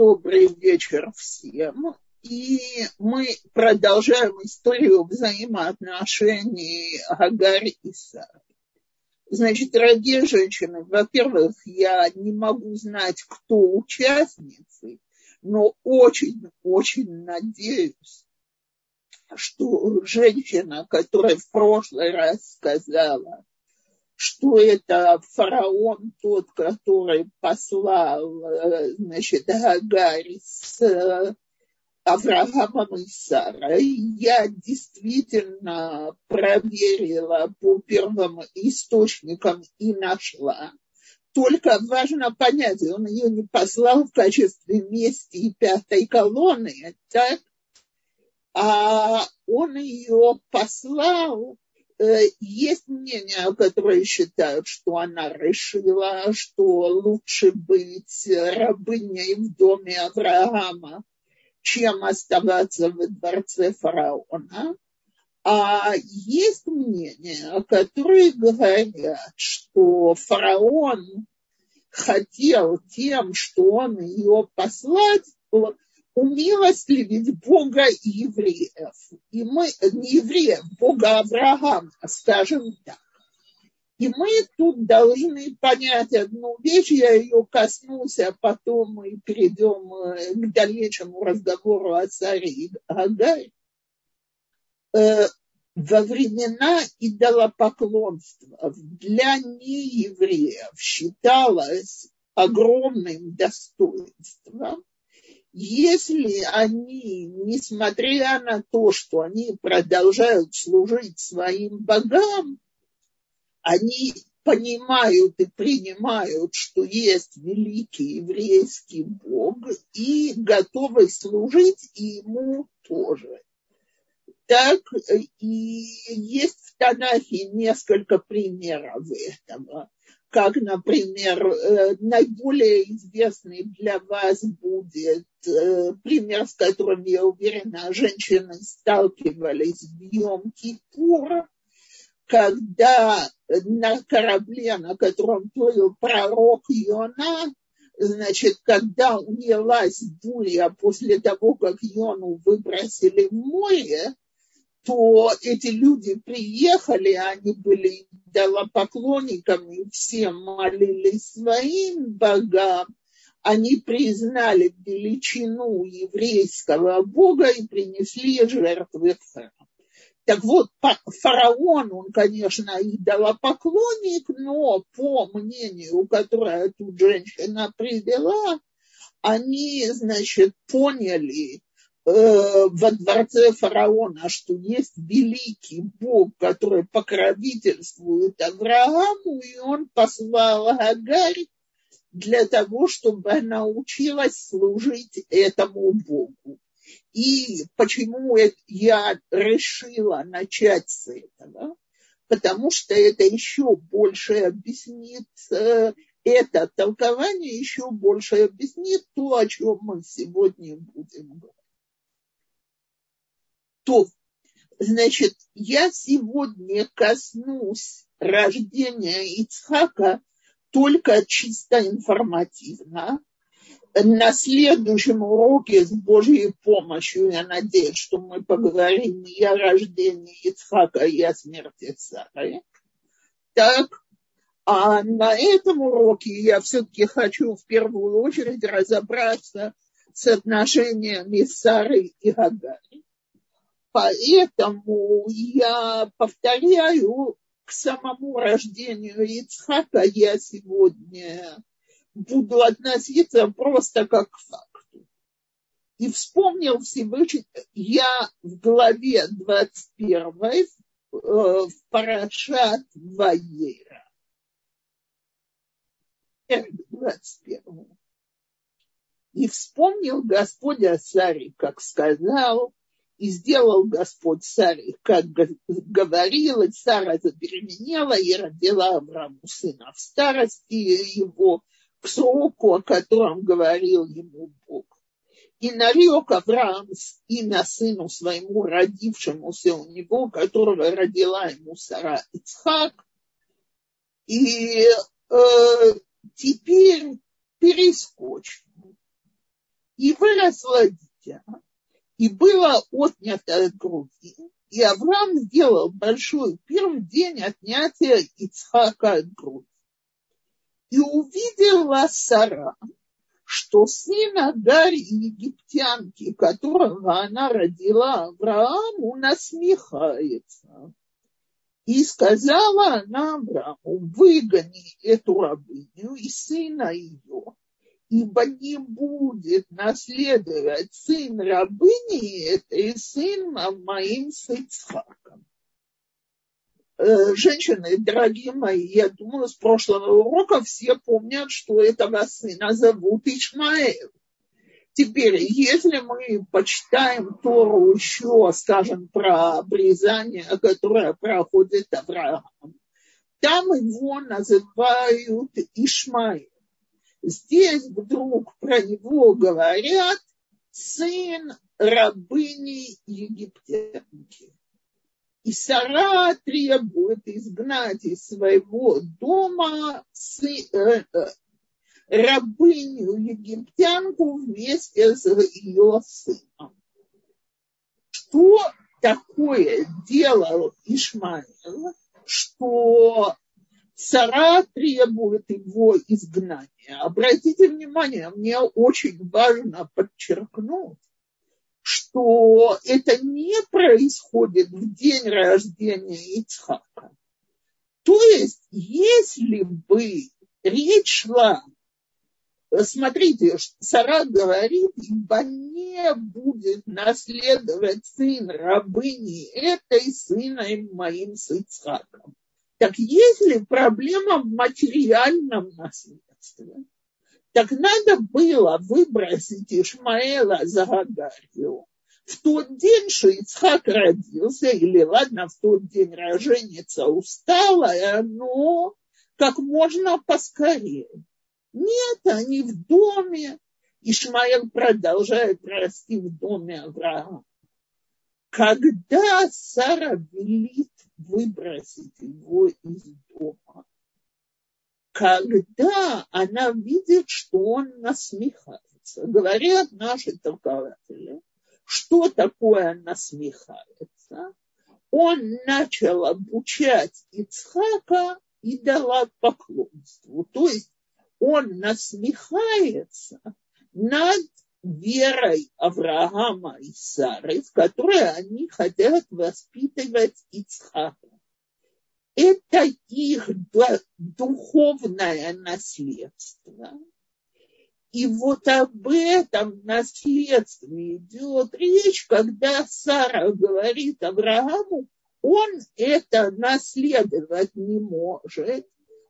Добрый вечер всем. И мы продолжаем историю взаимоотношений Агарь и Сары. Значит, дорогие женщины, во-первых, я не могу знать, кто участницы, но очень-очень надеюсь, что женщина, которая в прошлый раз сказала, что это фараон тот, который послал, э, значит, Агарь с э, Авраамом и Сарой. Я действительно проверила по первым источникам и нашла. Только важно понять, он ее не послал в качестве мести и пятой колонны, так? а он ее послал есть мнения, которые считают, что она решила, что лучше быть рабыней в доме Авраама, чем оставаться в дворце фараона. А есть мнения, которые говорят, что фараон хотел тем, что он ее послать, умилостливить Бога евреев. И мы, не евреев, Бога Авраама, скажем так. И мы тут должны понять одну вещь, я ее коснулась, а потом мы перейдем э, к дальнейшему разговору о царе Агаре. Э, во времена идолопоклонства для неевреев считалось огромным достоинством если они, несмотря на то, что они продолжают служить своим богам, они понимают и принимают, что есть великий еврейский Бог и готовы служить ему тоже. Так и есть в Танахе несколько примеров этого как, например, э, наиболее известный для вас будет э, пример, с которым, я уверена, женщины сталкивались в Йом-Кипур, когда на корабле, на котором плыл пророк Йона, значит, когда унялась буря после того, как Йону выбросили в море, то эти люди приехали, они были идолопоклонниками, все молились своим богам, они признали величину еврейского бога и принесли жертвы в храм. Так вот, фараон, он, конечно, идолопоклонник, но по мнению, которое тут женщина привела, они, значит, поняли, во дворце фараона, что есть великий Бог, который покровительствует Аврааму, и он послал Агарь для того, чтобы она училась служить этому Богу. И почему я решила начать с этого? Потому что это еще больше объяснит, э, это толкование еще больше объяснит то, о чем мы сегодня будем говорить. То, значит, я сегодня коснусь рождения Ицхака только чисто информативно. На следующем уроке с Божьей помощью, я надеюсь, что мы поговорим и о рождении Ицхака, и о смерти Сары. Так, а на этом уроке я все-таки хочу в первую очередь разобраться с отношениями Сары и Гагари. Поэтому я повторяю, к самому рождению Ицхака я сегодня буду относиться просто как к факту. И вспомнил Всевышний, я в главе 21 э, в Парашат Ваера. 21. И вспомнил Господь о Саре, как сказал, и сделал Господь Саре, как говорил, и Сара забеременела и родила Аврааму сына в старости его к сроку, о котором говорил ему Бог. И нарек Авраам имя сыну своему, родившемуся у него, которого родила ему Сара Ицхак. И э, теперь перескочим И выросло дитя, и было отнято от груди. И Авраам сделал большой пир в день отнятия Ицхака от груди. И увидела Сара, что сын Агарь египтянки, которого она родила Аврааму, насмехается. И сказала она Аврааму, выгони эту рабыню и сына ее, ибо не будет наследовать сын рабыни этой сын моим с Ицхаком. Э, женщины, дорогие мои, я думаю, с прошлого урока все помнят, что этого сына зовут Ишмаэл. Теперь, если мы почитаем Тору еще, скажем, про обрезание, которое проходит Авраам, там его называют Ишмаэл. Здесь вдруг про него говорят сын рабыни египтянки. И Сара требует изгнать из своего дома сы, э, э, рабыню египтянку вместе с ее сыном. Что такое делал Ишмаил, что Сара требует его изгнания. Обратите внимание, мне очень важно подчеркнуть, что это не происходит в день рождения Ицхака. То есть, если бы речь шла Смотрите, Сара говорит, ибо не будет наследовать сын рабыни этой сыном моим с Ицхаком. Так если проблема в материальном наследстве, так надо было выбросить Ишмаэла за Гагарью. В тот день, что Ицхак родился, или ладно, в тот день роженица усталая, но как можно поскорее. Нет, они в доме. Ишмаэл продолжает расти в доме Авраама. Когда Сара велит выбросить его из дома, когда она видит, что он насмехается, говорят наши толкователи, что такое насмехается, он начал обучать Ицхака и дала поклонству. То есть он насмехается над верой Авраама и Сары, в которой они хотят воспитывать Ицхака. Это их духовное наследство. И вот об этом наследстве идет речь, когда Сара говорит Аврааму, он это наследовать не может,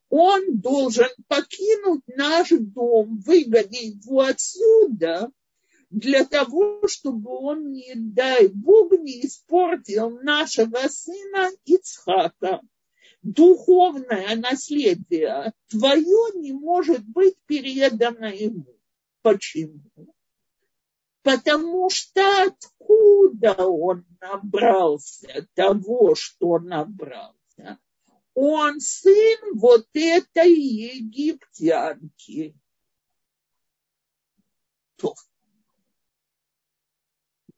он должен покинуть наш дом, выгонять его отсюда, для того, чтобы он, не дай Бог, не испортил нашего сына Ицхака. Духовное наследие твое не может быть передано ему. Почему? Потому что откуда он набрался того, что набрался? он сын вот этой египтянки.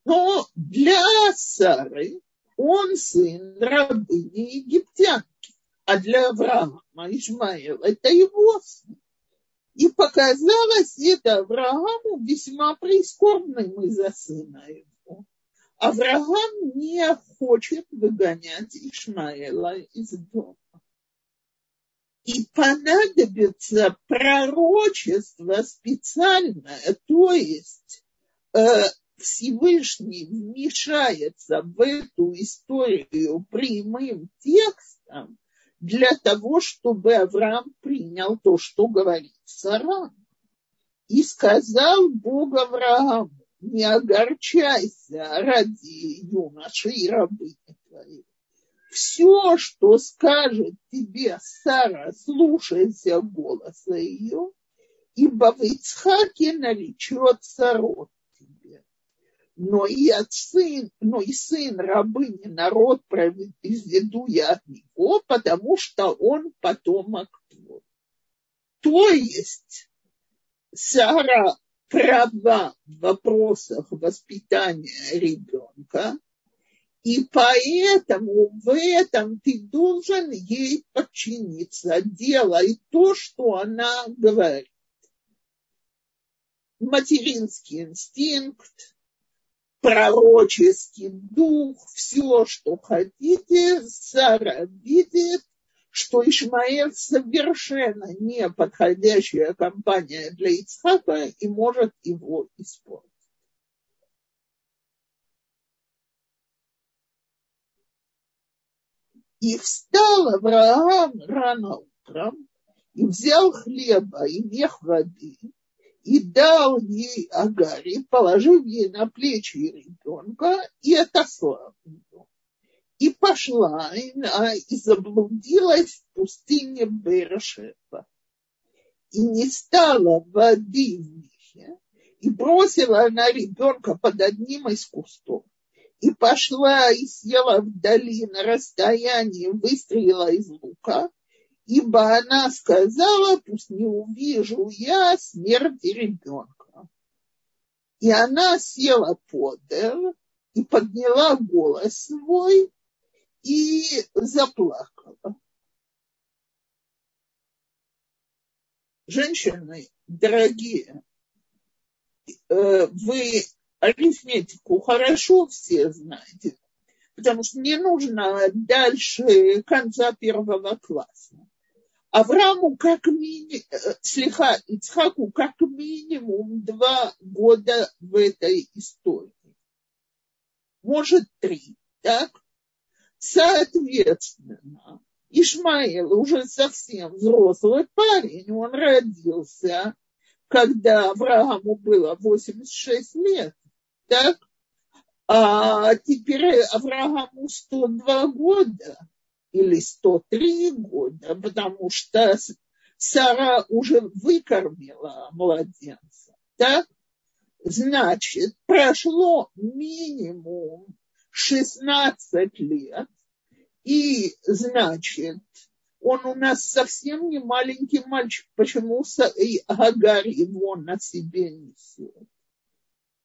Но для Сары он сын рабыни египтянки, а для Авраама Ишмаэл это его сын. И показалось это Аврааму весьма прискорбным из-за сына его. Авраам не хочет выгонять Ишмаэла из дома и понадобится пророчество специальное, то есть э, Всевышний вмешается в эту историю прямым текстом для того, чтобы Авраам принял то, что говорит Сара. И сказал Бог Аврааму, не огорчайся ради юноши и рабыни твоей все, что скажет тебе Сара, слушайся голоса ее, ибо в Ицхаке наречется род. Но и от сын, но и сын рабыни народ произведу я от него, потому что он потомок твой. То есть Сара права в вопросах воспитания ребенка, и поэтому в этом ты должен ей подчиниться. Делай то, что она говорит. Материнский инстинкт, пророческий дух, все, что хотите, Сара видит, что Ишмаэль совершенно не подходящая компания для Ицхака и может его использовать. И встал Авраам рано утром и взял хлеба и мех воды и дал ей Агаре, положив ей на плечи ребенка и отослал ее. И пошла и, и заблудилась в пустыне Бершева. И не стало воды в мехе, и бросила она ребенка под одним из кустов. И пошла и села вдали на расстоянии, выстрелила из лука, ибо она сказала, пусть не увижу я смерти ребенка. И она села подер и подняла голос свой и заплакала. Женщины, дорогие, э, вы арифметику хорошо все знаете, потому что не нужно дальше конца первого класса. Аврааму как минимум, э, слегка Ицхаку как минимум два года в этой истории. Может, три, так? Соответственно, Ишмаил уже совсем взрослый парень, он родился, когда Аврааму было 86 лет, так? А теперь Аврааму 102 года или 103 года, потому что Сара уже выкормила младенца. Так? Значит, прошло минимум 16 лет, и, значит, он у нас совсем не маленький мальчик, почему Агарь его на себе несет.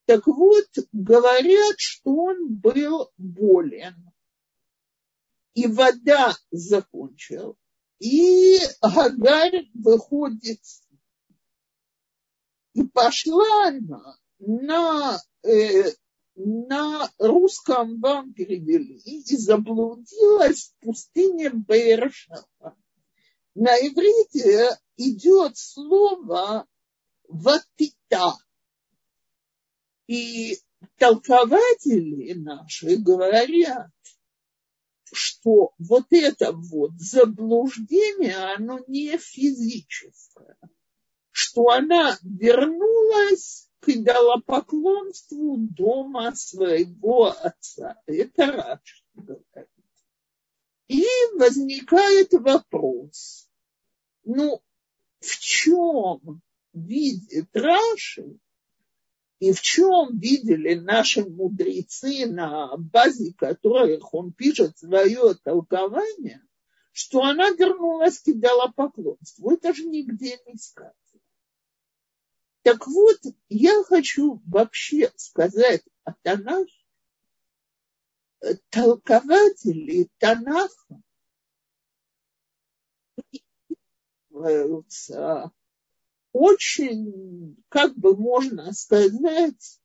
Так вот, говорят, что он был болен и вода закончил. И Гагарь выходит, и пошла она на, э, на русском вам перевели, и заблудилась в пустыне Бершава. На иврите идет слово «ватита». И толкователи наши говорят, что вот это вот заблуждение, оно не физическое, что она вернулась к идолопоклонству дома своего отца. Это Раши говорит. И возникает вопрос, ну, в чем видит Раши и в чем видели наши мудрецы, на базе которых он пишет свое толкование, что она вернулась к идолопоклонству. Это же нигде не сказано. Так вот, я хочу вообще сказать о Танахе. Толкователи Танаха очень, как бы можно сказать,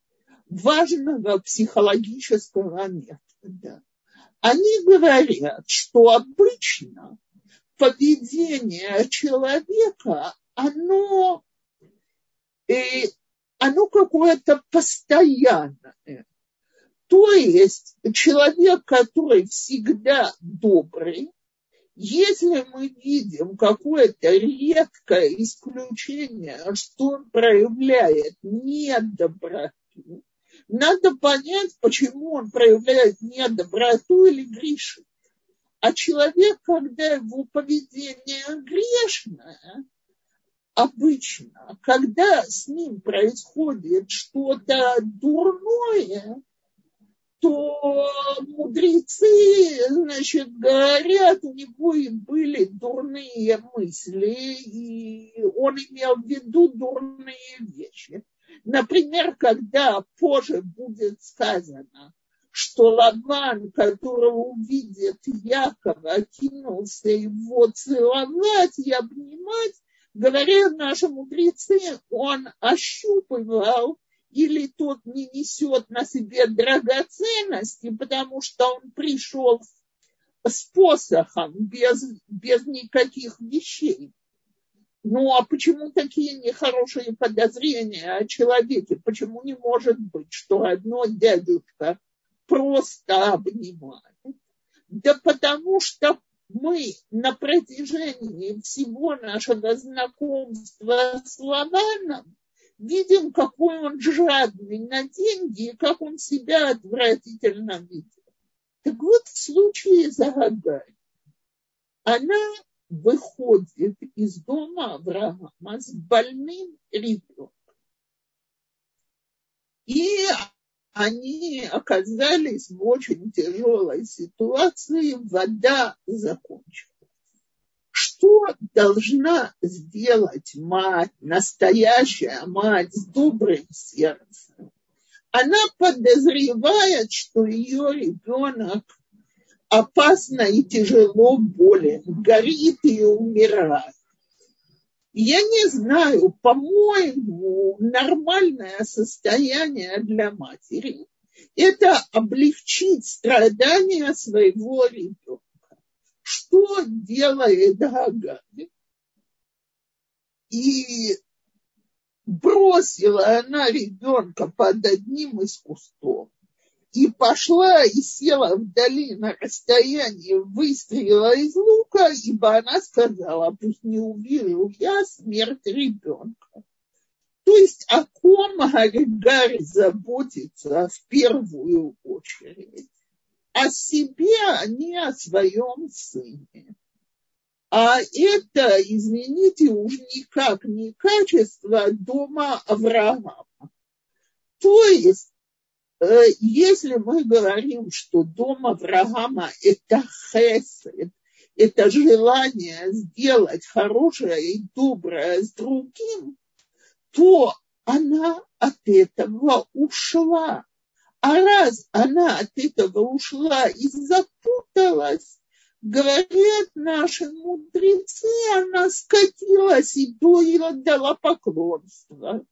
важного психологического метода. Они говорят, что обычно поведение человека, оно, э, оно какое-то постоянное. То есть человек, который всегда добрый, если мы видим какое-то редкое исключение, что он проявляет недоброту, надо понять, почему он проявляет недоброту или грешит. А человек, когда его поведение грешное, обычно, когда с ним происходит что-то дурное, то мудрецы, значит, говорят, у него и были дурные мысли, и он имел в виду дурные вещи. Например, когда позже будет сказано, что Лаван, которого увидит Якова, кинулся его целовать и обнимать, говорят наши мудрецы, он ощупывал или тот не несет на себе драгоценности, потому что он пришел с посохом, без, без никаких вещей. Ну а почему такие нехорошие подозрения о человеке? Почему не может быть, что одно дядюшка просто обнимает? Да потому что мы на протяжении всего нашего знакомства с Лаваном видим, какой он жадный на деньги и как он себя отвратительно видит. Так вот, в случае с Агагарь, она выходит из дома Авраама с больным ребенком. И они оказались в очень тяжелой ситуации, вода закончилась. Что должна сделать мать, настоящая мать с добрым сердцем? Она подозревает, что ее ребенок опасно и тяжело болен, горит и умирает. Я не знаю, по-моему, нормальное состояние для матери – это облегчить страдания своего ребенка. Что делает Гагари? И бросила она ребенка под одним из кустов и пошла и села вдали на расстоянии выстрела из лука, ибо она сказала, пусть не увижу я смерть ребенка. То есть о ком Гарри заботится в первую очередь? О себе, а не о своем сыне. А это, извините, уж никак не качество дома Авраама. То есть Э, если мы говорим, что дом Авраама – это хесед, это желание сделать хорошее и доброе с другим, то она от этого ушла. А раз она от этого ушла и запуталась, говорят наши мудрецы, она скатилась и до и отдала поклонство.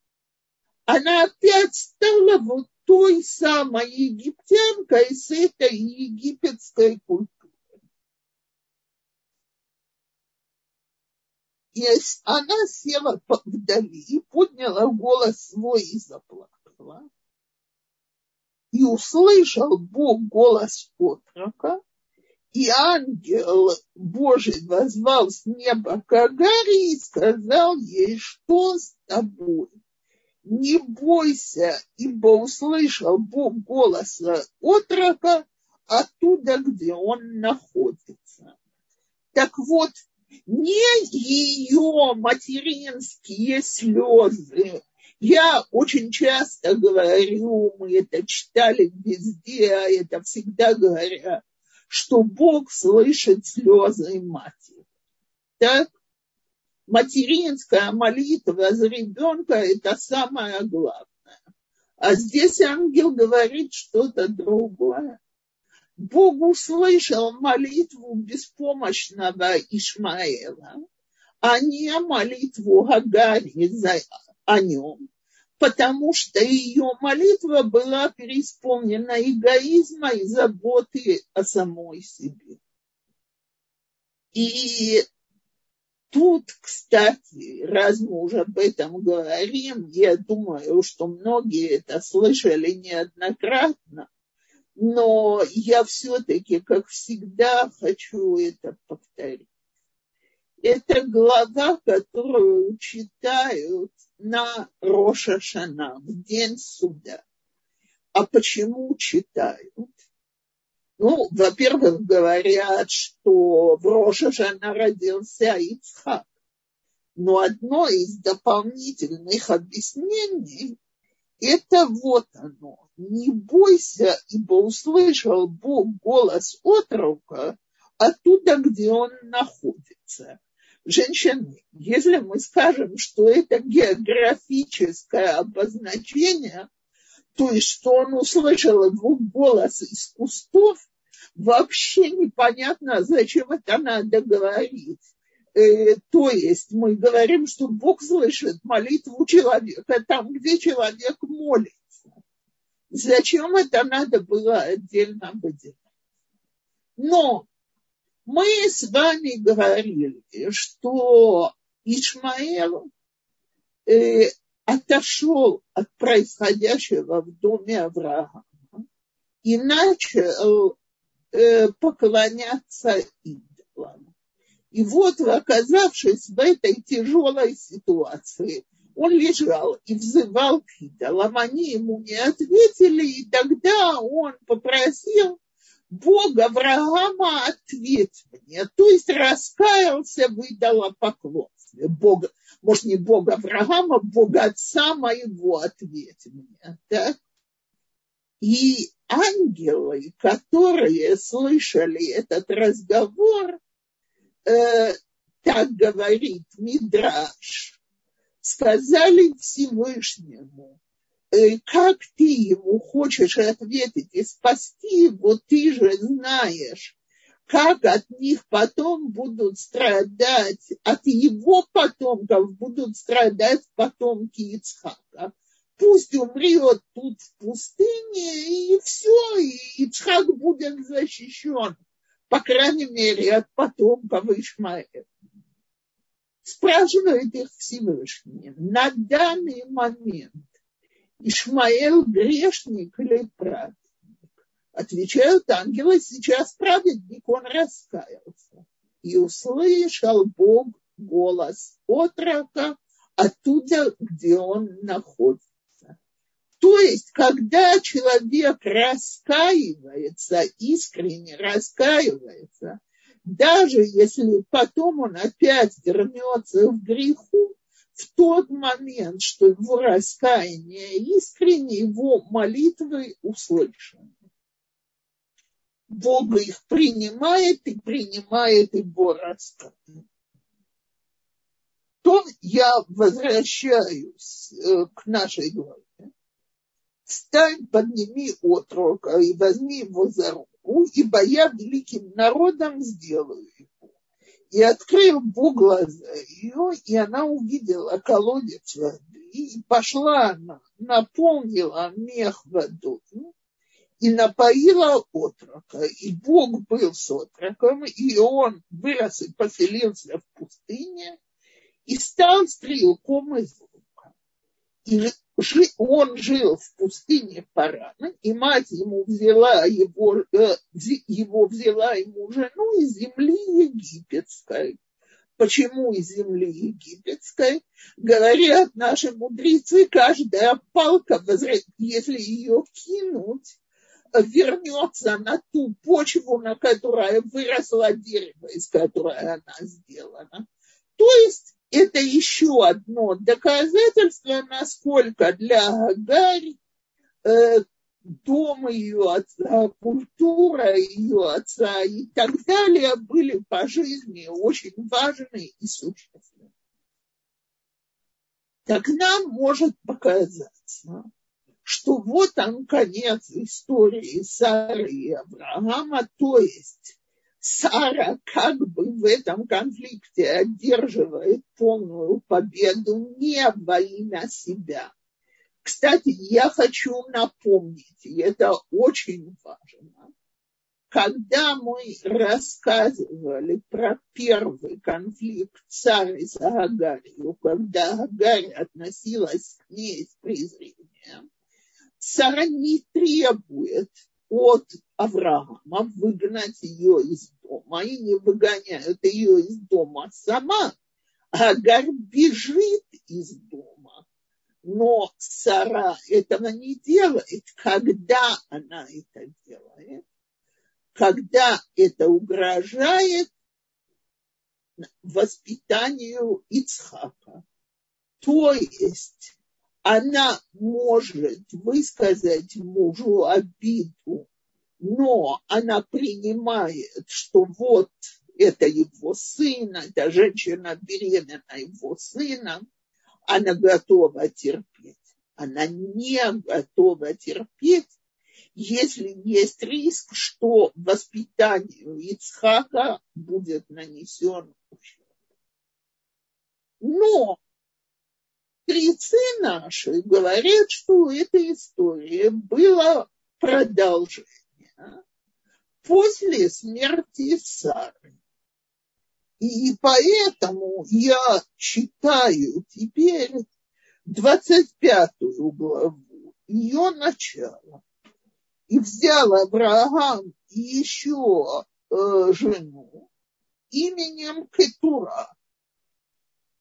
Она опять стала вот той самой египтянкой с этой египетской культурой. И она села вдали и подняла голос свой и заплакала. И услышал Бог голос отрока, и ангел Божий возвал с неба к Агаре и сказал ей, что с тобой? не бойся, ибо услышал Бог голоса отрока оттуда, где он находится. Так вот, не ее материнские слезы. Я очень часто говорю, мы это читали везде, а это всегда говорят, что Бог слышит слезы матери. Так? материнская молитва за ребенка – это самое главное. А здесь ангел говорит что-то другое. Бог услышал молитву беспомощного Ишмаэла, а не молитву Гагари за, о нем, потому что ее молитва была переисполнена эгоизма и заботы о самой себе. И Тут, кстати, раз мы уже об этом говорим, я думаю, что многие это слышали неоднократно, но я все-таки, как всегда, хочу это повторить. Это глава, которую читают на Роша Шана, в день суда. А почему читают? Ну, во-первых, говорят, что в Рошашана родился Ицхак. Но одно из дополнительных объяснений – это вот оно. Не бойся, ибо услышал Бог голос отрока оттуда, где он находится. Женщины, если мы скажем, что это географическое обозначение, то есть что он услышал его голос из кустов, вообще непонятно, зачем это надо говорить. Э, то есть мы говорим, что Бог слышит молитву человека там, где человек молится. Зачем это надо было отдельно выделять? Но мы с вами говорили, что Ишмаэл э, отошел от происходящего в доме Авраама и начал э, поклоняться идолам. И вот, оказавшись в этой тяжелой ситуации, он лежал и взывал к идолам, они ему не ответили, и тогда он попросил Бога Авраама ответь мне, то есть раскаялся в идолопоклонстве. Бога, может, не Бога Авраама, Бога отца моего ответь мне. Да? И ангелы, которые слышали этот разговор, э, так говорит Мидраш, сказали Всевышнему, как ты ему хочешь ответить и спасти его, ты же знаешь, как от них потом будут страдать, от его потомков будут страдать потомки Ицхака. Пусть умрет тут в пустыне, и все, и Ицхак будет защищен, по крайней мере, от потомков Ишмаэля. Спрашивает их Всевышний. На данный момент Ишмаэл грешник или праведник? Отвечают ангелы, сейчас праведник, он раскаялся. И услышал Бог голос отрока оттуда, где он находится. То есть, когда человек раскаивается, искренне раскаивается, даже если потом он опять вернется в греху, в тот момент, что его раскаяние искренне, его молитвы услышаны. Бог их принимает и принимает его раскаяние. То я возвращаюсь э, к нашей главе. Встань, подними отрока и возьми его за руку, ибо я великим народом сделаю и открыл Бог глаза ее, и она увидела колодец воды, и пошла она, наполнила мех водой, и напоила отрока. И Бог был с отроком, и он вырос и поселился в пустыне, и стал стрелком из лука. И он жил в пустыне Парана, и мать ему взяла его, э, его взяла ему жену из земли египетской. Почему из земли египетской? Говорят наши мудрецы, каждая палка, если ее кинуть, вернется на ту почву, на которой выросло дерево, из которой она сделана. То есть это еще одно доказательство, насколько для Агарь э, дом ее отца, культура ее отца и так далее были по жизни очень важны и существенны. Так нам может показаться, что вот он конец истории Сары и Авраама, то есть Сара как бы в этом конфликте одерживает полную победу не во имя себя. Кстати, я хочу напомнить, и это очень важно, когда мы рассказывали про первый конфликт царя с Агарью, когда Агарь относилась к ней с презрением, Сара не требует от Авраама выгнать ее из дома и не выгоняют ее из дома сама. Агар бежит из дома. Но Сара этого не делает. Когда она это делает? Когда это угрожает воспитанию Ицхака. То есть она может высказать мужу обиду, но она принимает, что вот это его сын, это женщина беременна его сыном, она готова терпеть. Она не готова терпеть, если есть риск, что воспитанию Ицхака будет нанесен ущерб. Но Жрецы наши говорят, что у этой истории было продолжение после смерти Сары. И поэтому я читаю теперь 25 главу, ее начало. И взял Авраам еще э, жену именем Кетура,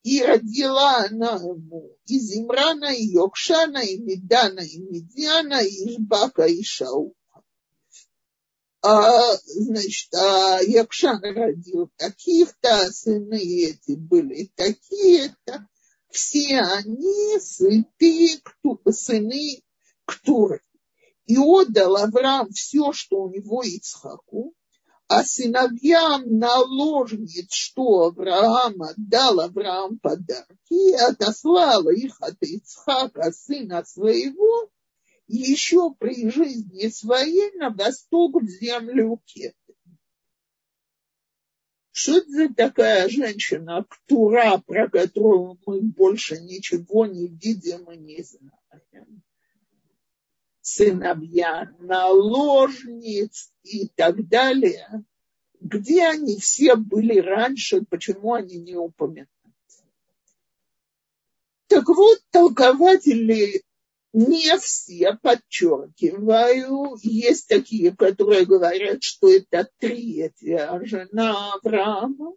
и родила она ему из Имрана, и Йокшана, и Медана, и Медиана, и Ишбака, и Шаука. А, значит, а Якшан родил таких-то, сыны эти были такие-то. Все они сыты, сыны Ктуры. И отдал Авраам все, что у него Ицхаку, а сыновьям наложниц, что Авраам дал Авраам подарки, и отослал их от Ицхака, сына своего, еще при жизни своей на восток в землю Кеты. Что это за такая женщина, Ктура, про которую мы больше ничего не видим и не знаем? Сыновья, наложниц и так далее, где они все были раньше, почему они не упоминаются. Так вот, толкователи не все, подчеркиваю, есть такие, которые говорят, что это третья жена Авраама,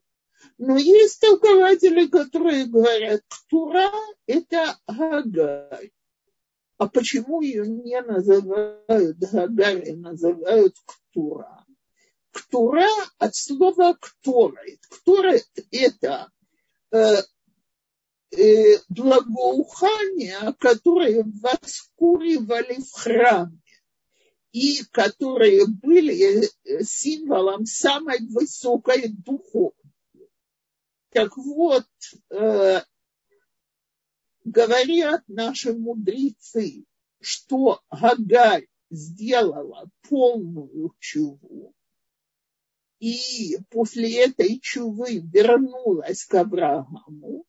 но есть толкователи, которые говорят, Ктура – это Агарь. А почему ее не называют Гагари, называют Ктура? Ктура от слова Кторет. Кторет – это э, э, благоухания, которые воскуривали в храме и которые были э, символом самой высокой духовности. Так вот, э, говорят наши мудрецы, что Гагарь сделала полную чуву, и после этой чувы вернулась к Аврааму,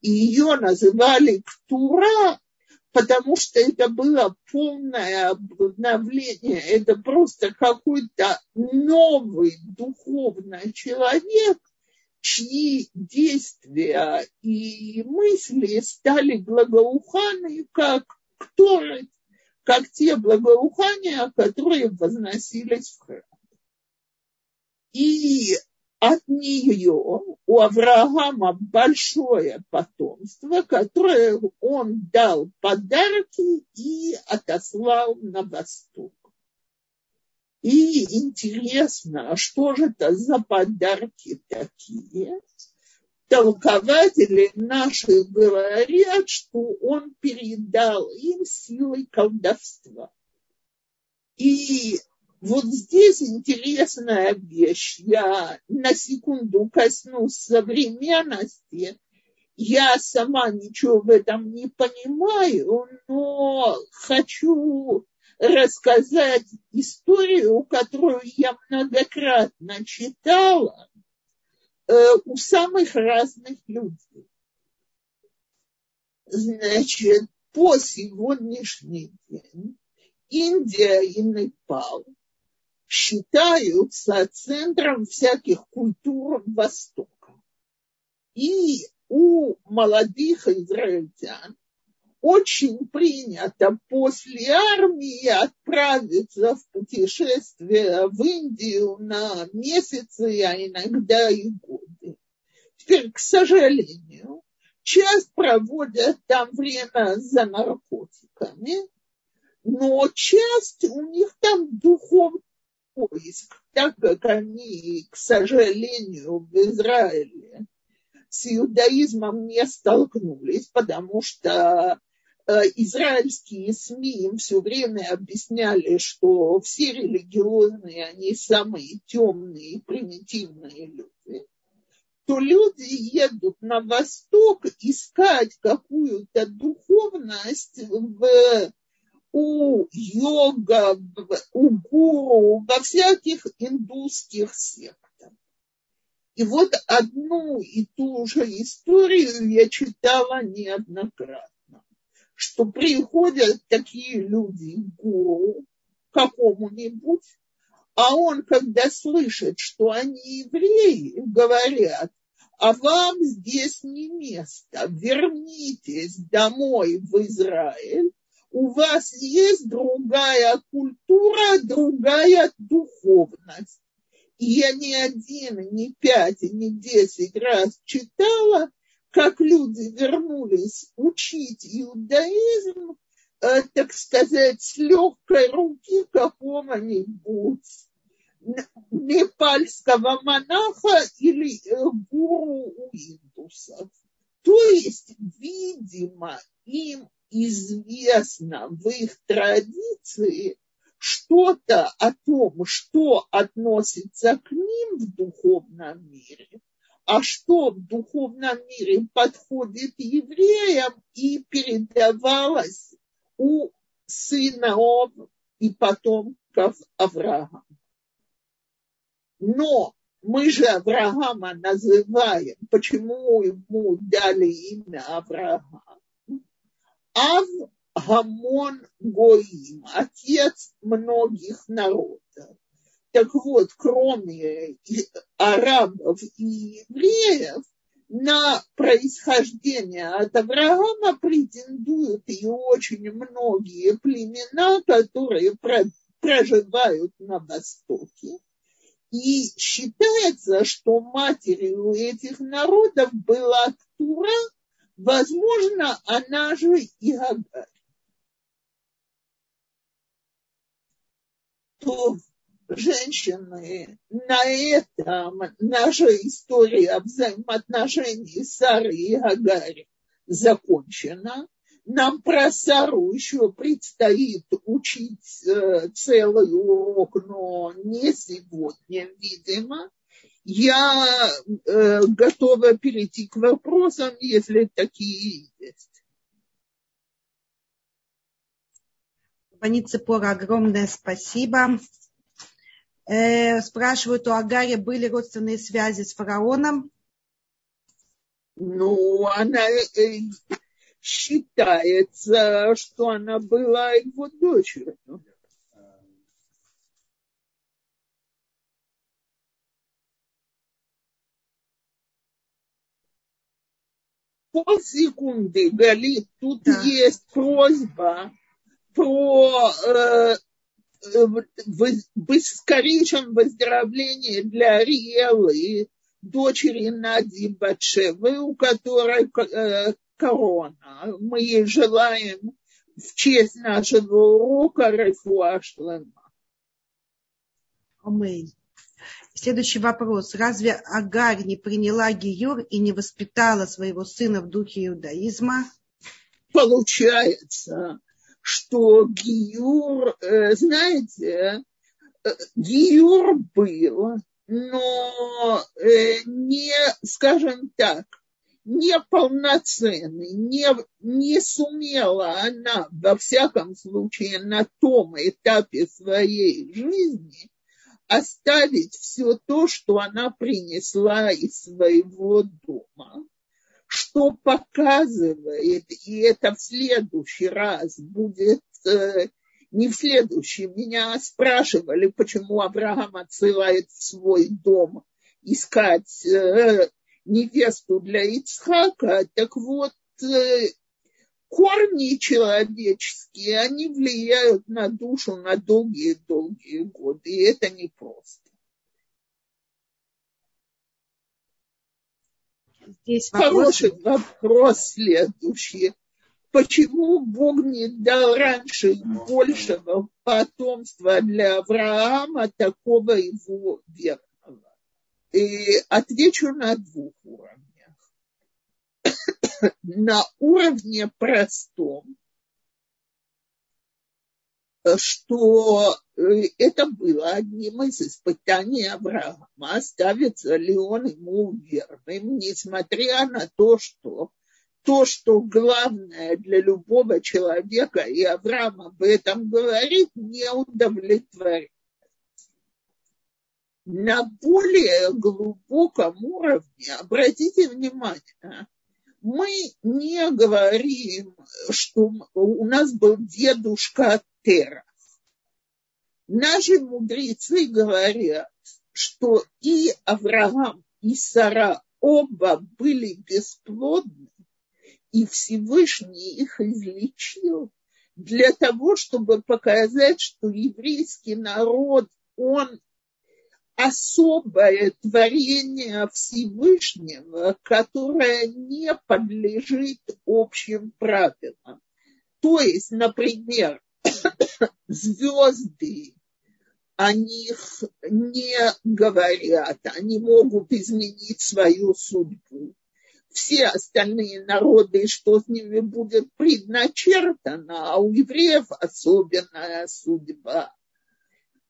и ее называли Ктура, потому что это было полное обновление, это просто какой-то новый духовный человек, чьи действия и мысли стали благоуханными, как кто, как те благоухания, которые возносились в храм. И от нее у Авраама большое потомство, которое он дал подарки и отослал на восток. И интересно, а что же это за подарки такие? Толкователи наши говорят, что он передал им силой колдовства. И вот здесь интересная вещь. Я на секунду коснусь современности. Я сама ничего в этом не понимаю, но хочу рассказать историю, которую я многократно читала э, у самых разных людей. Значит, по сегодняшний день Индия и Непал считаются центром всяких культур Востока. И у молодых израильтян очень принято после армии отправиться в путешествие в Индию на месяцы, а иногда и годы. Теперь, к сожалению, часть проводят там время за наркотиками, но часть у них там духовный поиск, так как они, к сожалению, в Израиле с иудаизмом не столкнулись, потому что израильские СМИ им все время объясняли, что все религиозные, они самые темные, примитивные люди. то люди едут на восток искать какую-то духовность в, у йога, у гуру, во всяких индусских сектах. И вот одну и ту же историю я читала неоднократно, что приходят такие люди к гуру какому-нибудь, а он, когда слышит, что они евреи, говорят, а вам здесь не место, вернитесь домой в Израиль, у вас есть другая культура, другая духовность. И я не один, не пять, не десять раз читала, как люди вернулись учить иудаизм, э, так сказать, с легкой руки какого-нибудь непальского монаха или э, гуру у индусов. То есть, видимо, им известно в их традиции что-то о том, что относится к ним в духовном мире, а что в духовном мире подходит евреям и передавалось у сынов и потомков Авраама. Но мы же Авраама называем, почему ему дали имя Авраам? Ав Гамон Гоим, отец многих народов. Так вот, кроме арабов и евреев, на происхождение от Авраама претендуют и очень многие племена, которые проживают на Востоке. И считается, что матерью этих народов была Тура, возможно, она же и Агарь. То женщины, на этом наша история взаимоотношений Сары и Агари закончена нам про Сару еще предстоит учить э, целый урок, но не сегодня, видимо. Я э, готова перейти к вопросам, если такие есть. Пани Цепора, огромное спасибо. Э, спрашивают, у Агари были родственные связи с фараоном? Ну, она э, считается, что она была его дочерью. Полсекунды, Гали, тут да. есть просьба про э, в, скорейшем выздоровлении для Ариэлы, дочери Нади Батшевы, у которой э, корона. Мы ей желаем в честь нашего урока Рефуа Шлема. Аминь. Следующий вопрос. Разве Агарь не приняла Гиюр и не воспитала своего сына в духе иудаизма? Получается, что Гиюр, э, знаете, э, Гиюр был, но э, не, скажем так, неполноценный, не, не сумела она, во всяком случае, на том этапе своей жизни оставить все то, что она принесла из своего дома, что показывает, и это в следующий раз будет, э, не в следующий, меня спрашивали, почему Авраам отсылает в свой дом искать э, невесту для Ицхака, так вот, э, корни человеческие, они влияют на душу на долгие-долгие годы, и это непросто. Здесь вопрос... Хороший вопрос следующий. Почему Бог не дал раньше большего потомства для Авраама, такого его веры? И отвечу на двух уровнях. на уровне простом что э, это было одним из испытаний Авраама, оставится ли он ему верным, несмотря на то, что то, что главное для любого человека, и Авраам об этом говорит, не удовлетворяет. На более глубоком уровне, обратите внимание, мы не говорим, что у нас был дедушка Терах. Наши мудрецы говорят, что и Авраам, и Сара оба были бесплодны, и Всевышний их излечил для того, чтобы показать, что еврейский народ, он особое творение Всевышнего, которое не подлежит общим правилам. То есть, например, звезды о них не говорят, они могут изменить свою судьбу. Все остальные народы, что с ними будет предначертано, а у евреев особенная судьба.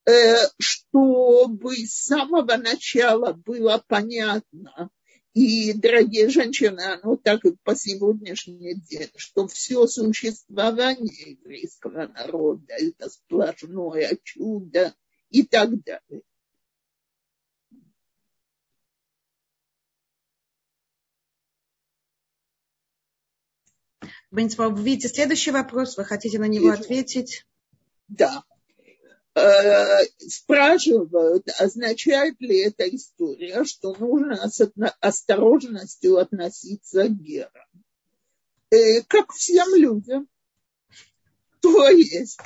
Э, чтобы с самого начала было понятно, и, дорогие женщины, оно так и по сегодняшний день, что все существование еврейского народа – это сплошное чудо и так далее. Вы видите следующий вопрос, вы хотите на него ответить? Да. Э, спрашивают, означает ли эта история, что нужно с осторожностью относиться к герам. Э, как всем людям. То есть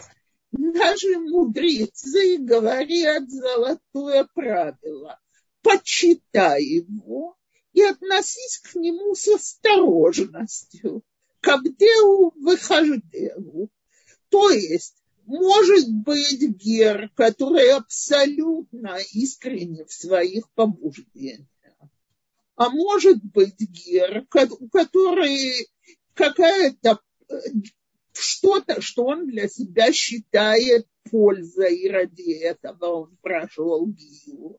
наши мудрецы говорят золотое правило. Почитай его и относись к нему с осторожностью. Как деу выхождеву. То есть может быть гер, который абсолютно искренне в своих побуждениях. А может быть гер, который какая-то что-то, что он для себя считает пользой, и ради этого он прошел гиюр.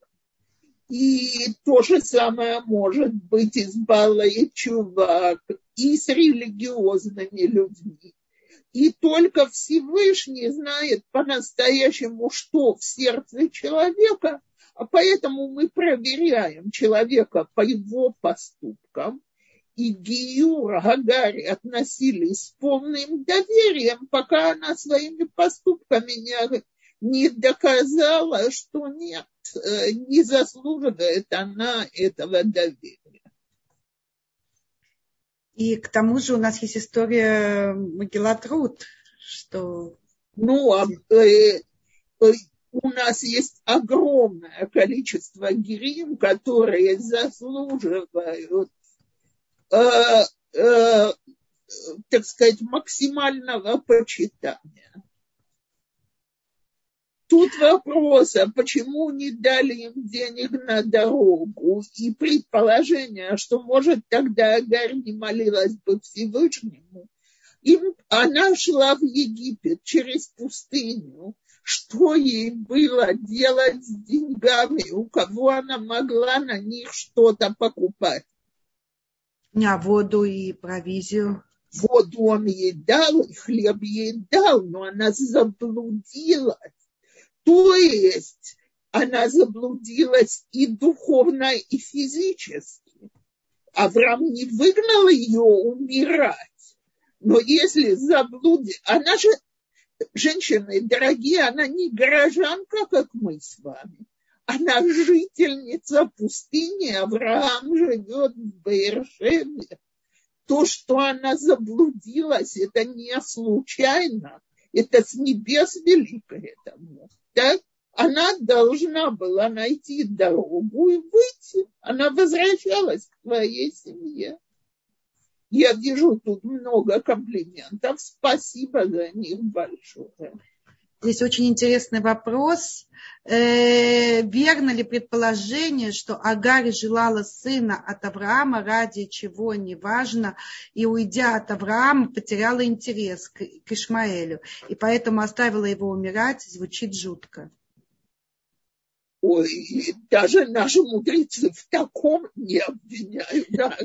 И то же самое может быть и с Балой Чувак, и с религиозными людьми. И только Всевышний знает по-настоящему, что в сердце человека, а поэтому мы проверяем человека по его поступкам. И Гиюр, Гагари относились с полным доверием, пока она своими поступками не, не доказала, что нет, э, не заслуживает она этого доверия. И к тому же у нас есть история Могила Руд, что... Ну, а, э, э, у нас есть огромное количество гирим, которые заслуживают, э, э, так сказать, максимального почитания. Тут вопрос, а почему не дали им денег на дорогу? И предположение, что, может, тогда Агарь не молилась бы Всевышнему. Им, она шла в Египет через пустыню. Что ей было делать с деньгами? У кого она могла на них что-то покупать? А воду и провизию? Воду он ей дал, и хлеб ей дал, но она заблудилась то есть она заблудилась и духовно, и физически. Авраам не выгнал ее умирать. Но если заблудит, она же, женщины дорогие, она не горожанка, как мы с вами. Она жительница пустыни, Авраам живет в Бейршеве. То, что она заблудилась, это не случайно. Это с небес великое тому да, она должна была найти дорогу и выйти. Она возвращалась к своей семье. Я вижу тут много комплиментов. Спасибо за них большое. Здесь очень интересный вопрос. э, верно ли предположение, что Агарь желала сына от Авраама, ради чего неважно, и уйдя от Авраама, потеряла интерес к, к Ишмаэлю, и поэтому оставила его умирать, звучит жутко. Ой, даже наши мудрецы в таком не обвиняют да.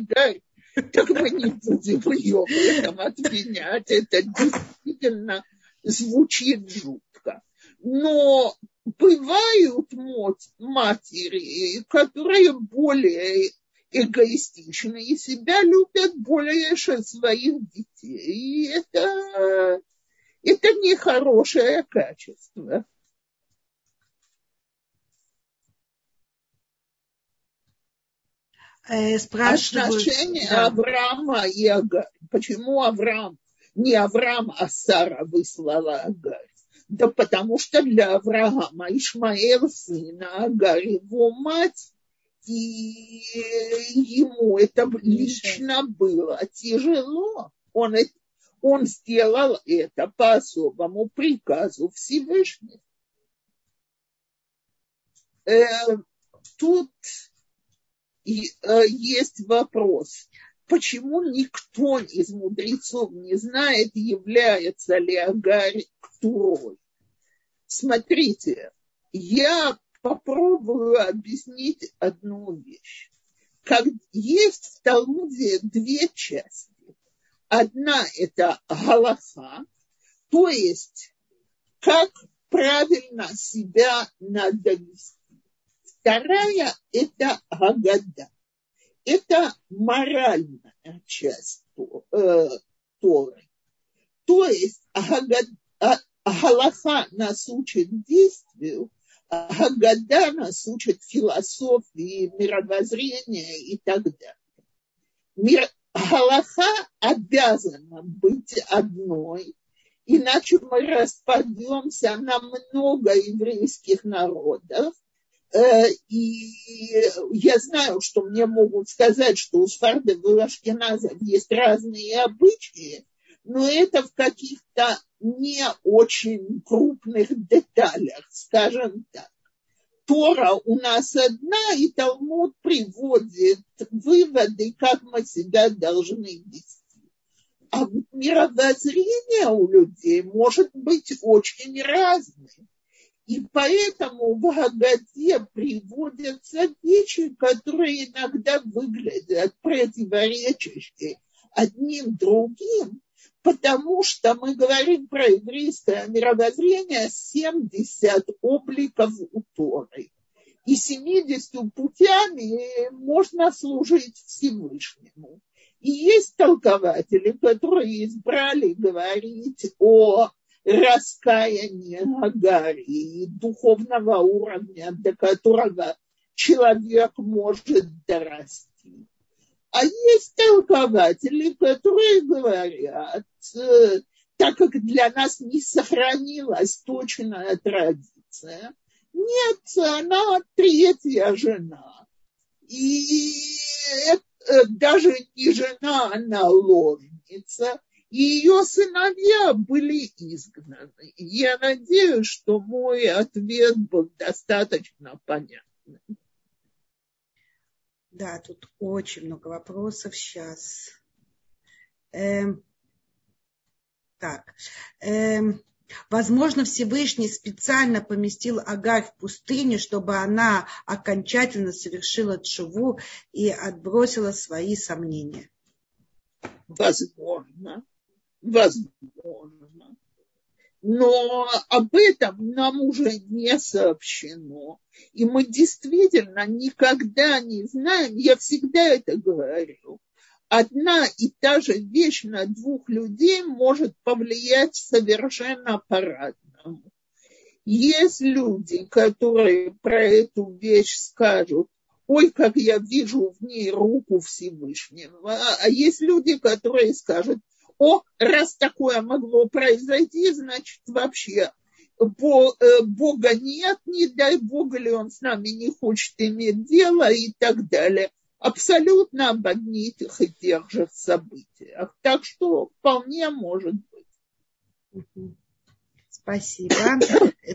Так мы не будем ее в этом обвинять. Это действительно звучит жутко. Но бывают матери, которые более эгоистичны и себя любят больше своих детей. И это, это нехорошее качество. Э, спрашивают... Отношения. Авраама и Агарь. Почему Авраам? Не Авраам, а Сара выслала Агарь. Да потому что для Авраама Ишмаэл сына Агарь его мать, и ему это лично было тяжело. Он, он сделал это по особому приказу Всевышнего. Э, тут э, есть вопрос, почему никто из мудрецов не знает, является ли Агарь Ктурой. Смотрите, я попробую объяснить одну вещь. Как есть в Талмуде две части. Одна – это галаха, то есть как правильно себя надо вести. Вторая – это Агада. Это моральная часть э, Торы. То есть а, Галаха нас учит действию, а Гагада нас учит философии, мировоззрения и так далее. Мир, Галаха обязана быть одной, иначе мы распадемся на много еврейских народов, и я знаю, что мне могут сказать, что у Сфардов и Ашкеназов есть разные обычаи, но это в каких-то не очень крупных деталях, скажем так. Тора у нас одна, и Талмуд приводит выводы, как мы себя должны вести. А мировоззрение у людей может быть очень разным. И поэтому в Агаде приводятся вещи, которые иногда выглядят противоречащие одним другим, потому что мы говорим про еврейское мировоззрение 70 обликов у Торы. И 70 путями можно служить Всевышнему. И есть толкователи, которые избрали говорить о раскаяния Агари, духовного уровня, до которого человек может дорасти. А есть толкователи, которые говорят, э, так как для нас не сохранилась точная традиция, нет, она третья жена. И это даже не жена, она ложница и ее сыновья были изгнаны. Я надеюсь, что мой ответ был достаточно понятным. Да, тут очень много вопросов сейчас. Эм, так. Эм, возможно, Всевышний специально поместил Агарь в пустыне, чтобы она окончательно совершила чуву и отбросила свои сомнения. Возможно возможно. Но об этом нам уже не сообщено. И мы действительно никогда не знаем, я всегда это говорю, одна и та же вещь на двух людей может повлиять совершенно по-разному. Есть люди, которые про эту вещь скажут, ой, как я вижу в ней руку Всевышнего. А есть люди, которые скажут, о, раз такое могло произойти, значит, вообще э, Бога нет, не дай Бога ли он с нами не хочет иметь дело и так далее. Абсолютно об одних и тех же событиях. Так что вполне может быть. Спасибо.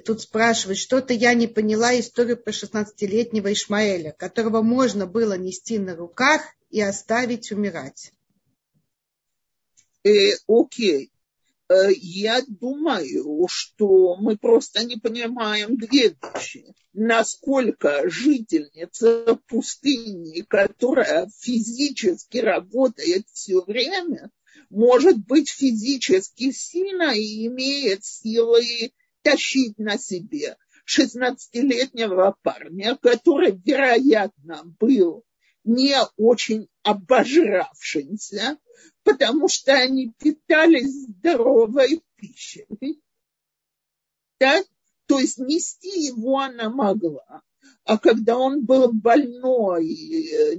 Тут спрашивают, что-то я не поняла историю про 16-летнего Ишмаэля, которого можно было нести на руках и оставить умирать. Э, окей. Э, я думаю, что мы просто не понимаем две вещи. Насколько жительница пустыни, которая физически работает все время, может быть физически сильно и имеет силы тащить на себе 16-летнего парня, который, вероятно, был не очень обожравшимся, потому что они питались здоровой пищей. Да? То есть нести его она могла. А когда он был больной, э,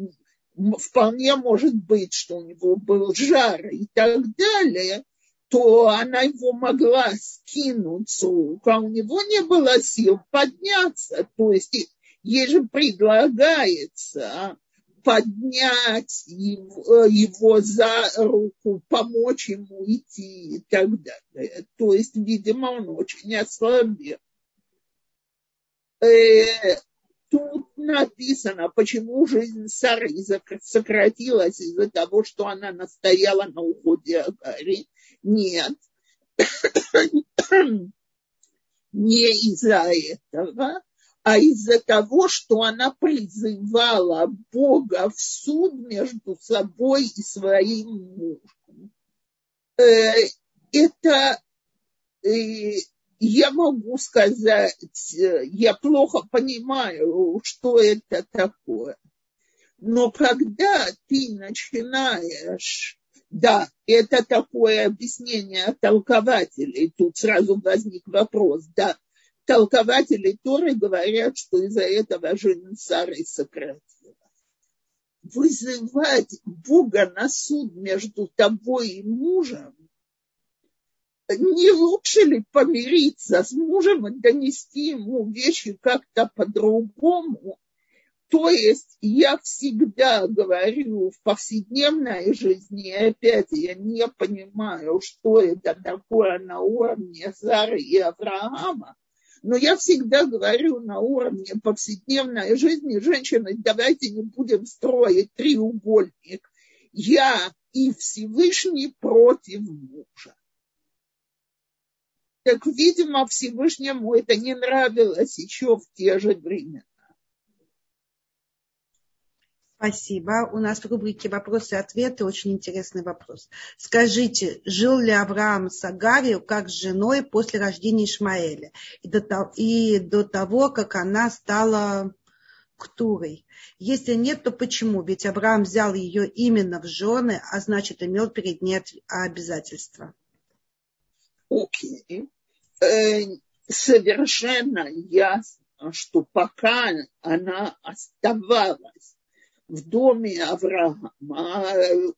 вполне может быть, что у него был жар и так далее, то она его могла скинуть с рук, а у него не было сил подняться. То есть ей же предлагается поднять его, его за руку, помочь ему идти и так далее. То есть, видимо, он очень ослабел. Э, тут написано, почему жизнь Сары сократилась из-за того, что она настояла на уходе Агари. Нет. Не из-за этого, а из-за того, что она призывала Бога в суд между собой и своим мужем. Э, это э, я могу сказать, э, я плохо понимаю, что это такое. Но когда ты начинаешь, да, это такое объяснение толкователей, тут сразу возник вопрос, да, толкователи Торы говорят, что из-за этого жизнь Сары сократилась. Вызывать Бога на суд между тобой и мужем не лучше ли помириться с мужем и донести ему вещи как-то по-другому? То есть я всегда говорю в повседневной жизни, и опять я не понимаю, что это такое на уровне Сары и Авраама, но я всегда говорю на уровне повседневной жизни, женщины, давайте не будем строить треугольник. Я и Всевышний против мужа. Так, видимо, Всевышнему это не нравилось еще в те же времена. Спасибо. У нас в рубрике «Вопросы и ответы» очень интересный вопрос. Скажите, жил ли Авраам с Агарью как с женой после рождения Ишмаэля и до, того, и до того, как она стала Ктурой? Если нет, то почему? Ведь Авраам взял ее именно в жены, а значит, имел перед ней обязательства. Окей. Okay. Э, совершенно ясно, что пока она оставалась в доме Авраама,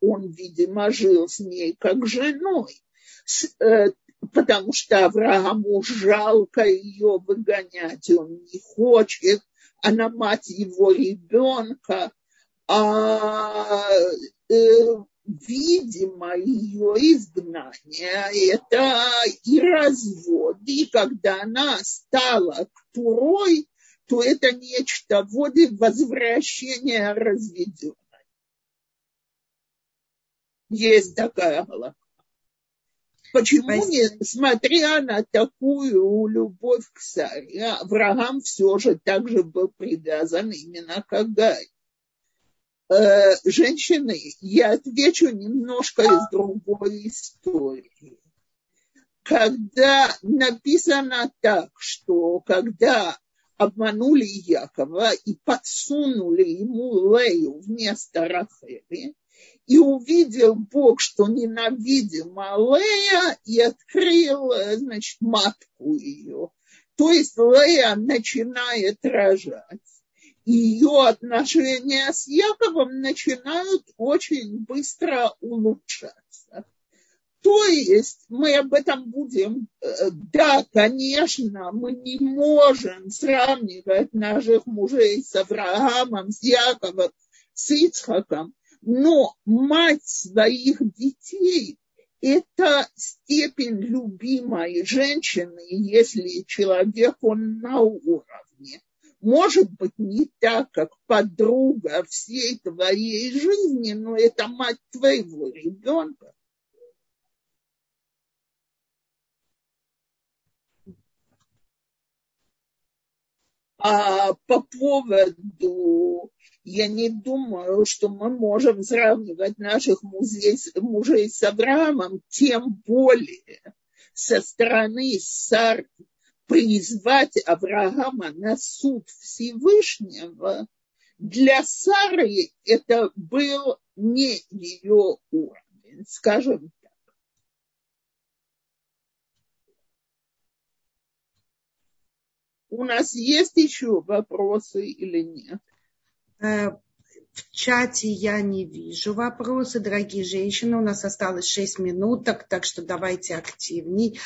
он, видимо, жил с ней как женой, э, потому что Аврааму жалко ее выгонять, он не хочет, она мать его ребенка, а э, видимо, ее изгнание – это и развод. И когда она стала ктурой, то это нечто вроде возвращения разведенной. Есть такая галактика. Почему, несмотря на такую любовь к Саре, Авраам все же также был привязан именно к Агаре? Э, женщины, я отвечу немножко из другой истории. Когда написано так, что когда обманули Якова и подсунули ему Лею вместо Рахели, и увидел Бог, что ненавидима Лея, и открыл, значит, матку ее. То есть Лея начинает рожать ее отношения с Яковом начинают очень быстро улучшаться. То есть мы об этом будем, э, да, конечно, мы не можем сравнивать наших мужей с Авраамом, с Яковом, с Ицхаком, но мать своих детей это степень любимой женщины, если человек, он на уровне. Может быть, не так, как подруга всей твоей жизни, но это мать твоего ребенка. А по поводу, я не думаю, что мы можем сравнивать наших музей, мужей с Авраамом, тем более со стороны Сар призвать Авраама на суд Всевышнего, для Сары это был не ее уровень, скажем У нас есть еще вопросы или нет? Э, в чате я не вижу вопросы, дорогие женщины. У нас осталось 6 минуток, так что давайте активней.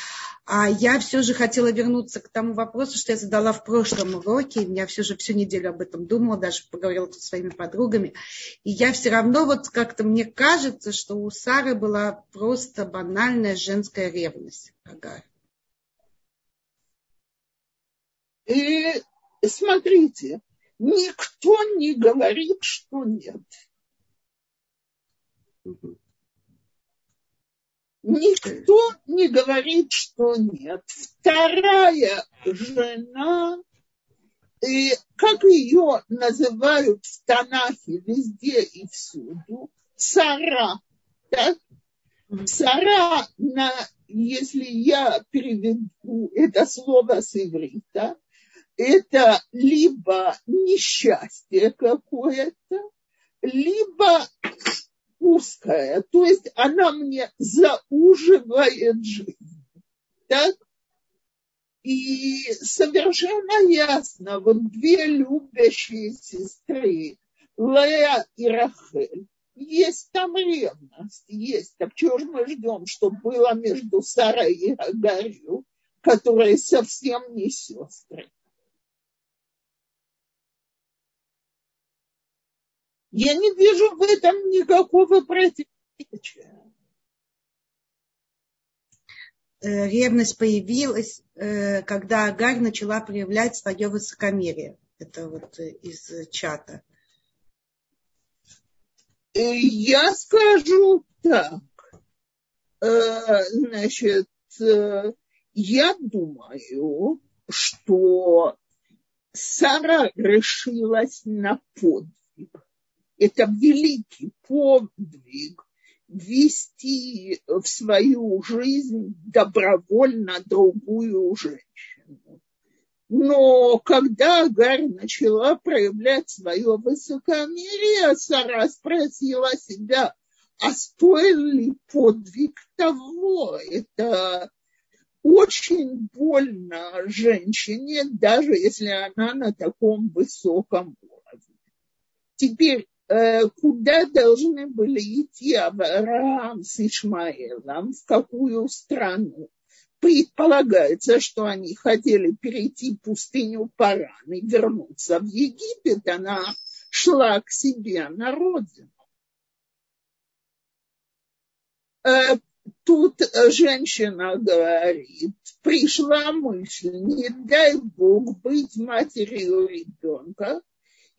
А я все же хотела вернуться к тому вопросу, что я задала в прошлом уроке. Я все же всю неделю об этом думала, даже поговорила со своими подругами. И я все равно, вот как-то мне кажется, что у Сары была просто банальная женская ревность. Ага. И смотрите, никто не говорит, что нет. Никто не говорит, что нет. Вторая жена, и как ее называют в Танахе везде и всюду, Сара. Так? Сара, на, если я переведу это слово с иврита, это либо несчастье какое-то, либо узкое, то есть она мне зауживает жизнь. Так? И совершенно ясно, вот две любящие сестры, Лея и Рахель, есть там ревность, есть. Так чего же мы ждем, что было между Сарой и Агарью, которые совсем не сестры? Я не вижу в этом никакого противоречия. Э, ревность появилась, э, когда Агарь начала проявлять свое высокомерие. Это вот э, из чата. Я скажу так. Значит, я думаю, что Сара решилась на подвиг это великий подвиг ввести в свою жизнь добровольно другую женщину. Но когда Агарь начала проявлять свое высокомерие, Сара спросила себя, а стоил ли подвиг того? Это очень больно женщине, даже если она на таком высоком уровне. Теперь куда должны были идти Авраам с Ишмаэлом, в какую страну. Предполагается, что они хотели перейти пустыню Паран и вернуться в Египет. Она шла к себе на родину. Э, тут женщина говорит, пришла мысль, не дай Бог быть матерью ребенка,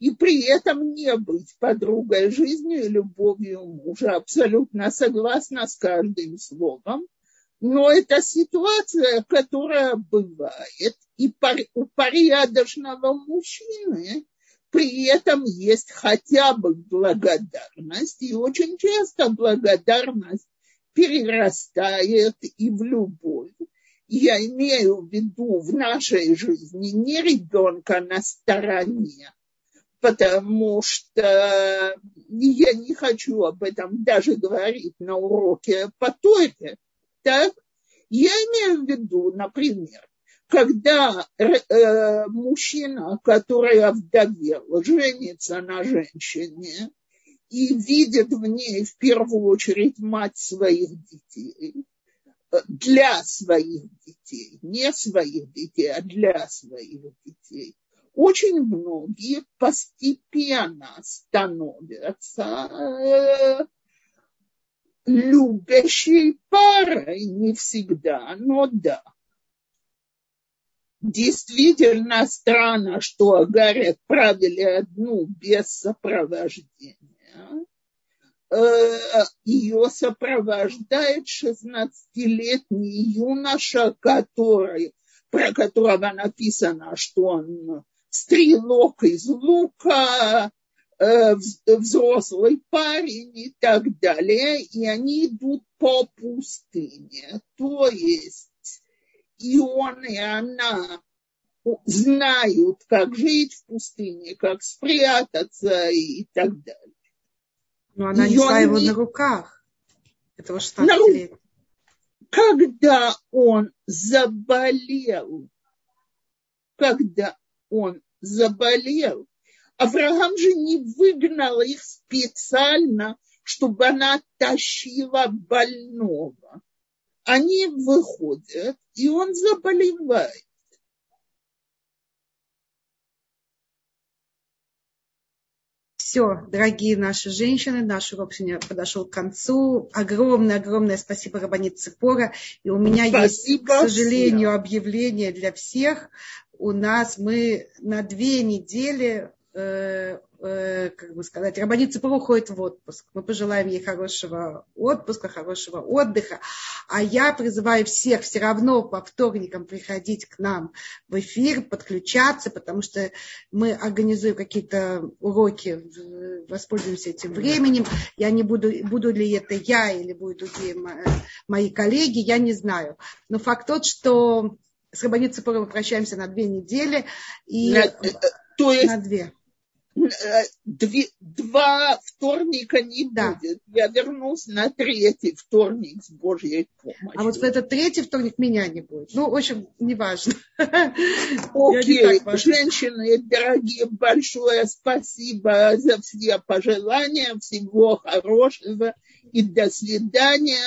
и при этом не быть подругой жизни и любовью мужа. Абсолютно согласна с каждым словом. Но это ситуация, которая бывает, и у порядочного мужчины при этом есть хотя бы благодарность, и очень часто благодарность перерастает и в любовь. Я имею в виду в нашей жизни не ребенка на стороне, потому что я не хочу об этом даже говорить на уроке по Торе, так? Я имею в виду, например, когда э, мужчина, который овдовел, женится на женщине и видит в ней в первую очередь мать своих детей, э, для своих детей, не своих детей, а для своих детей, очень многие постепенно становятся э, любящей парой, не всегда, но да. Действительно странно, что Агарь отправили одну без сопровождения. Э, Ее сопровождает 16-летний юноша, который, про которого написано, что он стрелок из лука, э, взрослый парень и так далее, и они идут по пустыне. То есть и он, и она знают, как жить в пустыне, как спрятаться и так далее. Но она Ее несла его не... на руках, этого 16 лет. Когда он заболел, когда он заболел, Авраам же не выгнал их специально, чтобы она тащила больного. Они выходят, и он заболевает. Все, дорогие наши женщины, наш урок сегодня подошел к концу. Огромное-огромное спасибо, Рабанит Ципора. И у меня спасибо есть, к сожалению, всем. объявление для всех. У нас мы на две недели э, Э, как бы сказать, Рабанит Ципор уходит в отпуск. Мы пожелаем ей хорошего отпуска, хорошего отдыха. А я призываю всех все равно по вторникам приходить к нам в эфир, подключаться, потому что мы организуем какие-то уроки, воспользуемся этим временем. Я не буду, буду ли это я или будут другие мои коллеги, я не знаю. Но факт тот, что с Рабанит Ципором мы прощаемся на две недели. И на, э, то есть, на две Э, две, два вторника не да. будет. Я вернусь на третий вторник с Божьей помощью. А вот в этот третий вторник меня не будет. Ну, в общем, неважно. Окей, okay. женщины, дорогие, большое спасибо за все пожелания. Всего хорошего и до свидания.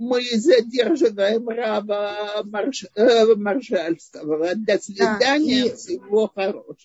Мы задерживаем Рава Марш... э, Маршальского. До свидания, да, и... всего хорошего.